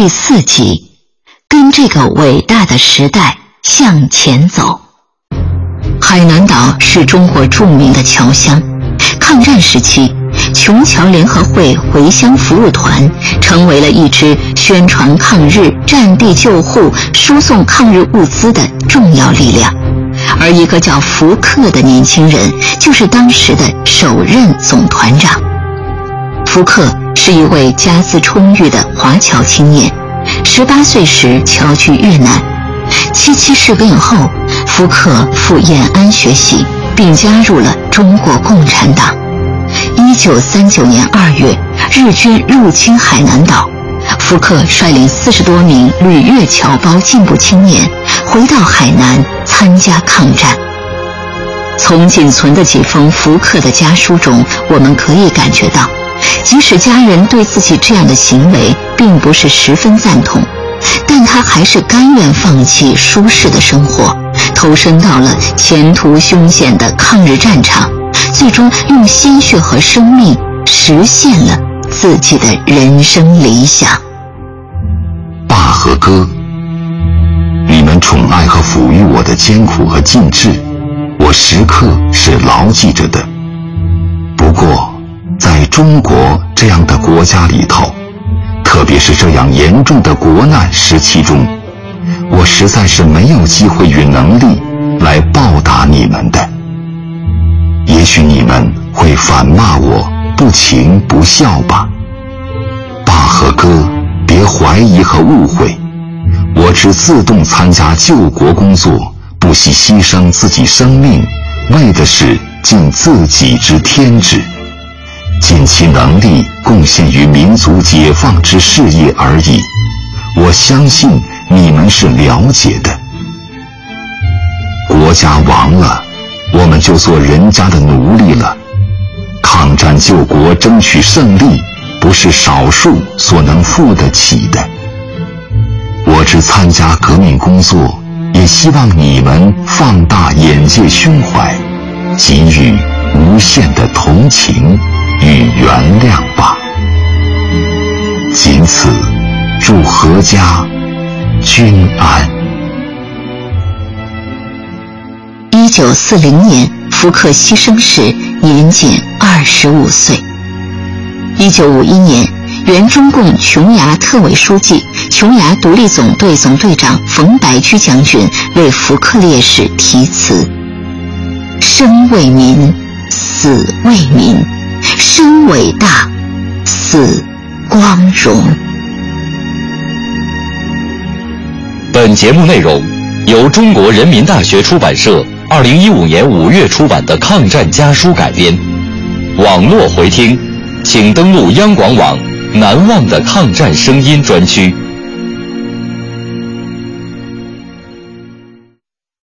第四集，跟这个伟大的时代向前走。海南岛是中国著名的侨乡，抗战时期，琼侨联合会回乡服务团成为了一支宣传抗日、战地救护、输送抗日物资的重要力量。而一个叫福克的年轻人，就是当时的首任总团长。福克是一位家资充裕的华侨青年，十八岁时侨居越南。七七事变后，福克赴延安学习，并加入了中国共产党。一九三九年二月，日军入侵海南岛，福克率领四十多名旅越侨胞进步青年回到海南参加抗战。从仅存的几封福克的家书中，我们可以感觉到。即使家人对自己这样的行为并不是十分赞同，但他还是甘愿放弃舒适的生活，投身到了前途凶险的抗日战场，最终用鲜血和生命实现了自己的人生理想。爸和哥，你们宠爱和抚育我的艰苦和尽致，我时刻是牢记着的。中国这样的国家里头，特别是这样严重的国难时期中，我实在是没有机会与能力来报答你们的。也许你们会反骂我不情不孝吧？爸和哥，别怀疑和误会，我只自动参加救国工作，不惜牺牲自己生命，为的是尽自己之天职。尽其能力贡献于民族解放之事业而已，我相信你们是了解的。国家亡了，我们就做人家的奴隶了。抗战救国、争取胜利，不是少数所能付得起的。我只参加革命工作，也希望你们放大眼界、胸怀，给予无限的同情。与原谅吧，仅此，祝阖家均安。一九四零年，福克牺牲时年仅二十五岁。一九五一年，原中共琼崖特委书记、琼崖独立总队总队长冯白驹将军为福克烈士题词：“生为民，死为民。”生伟大，死光荣。本节目内容由中国人民大学出版社二零一五年五月出版的《抗战家书》改编。网络回听，请登录央广网“难忘的抗战声音”专区。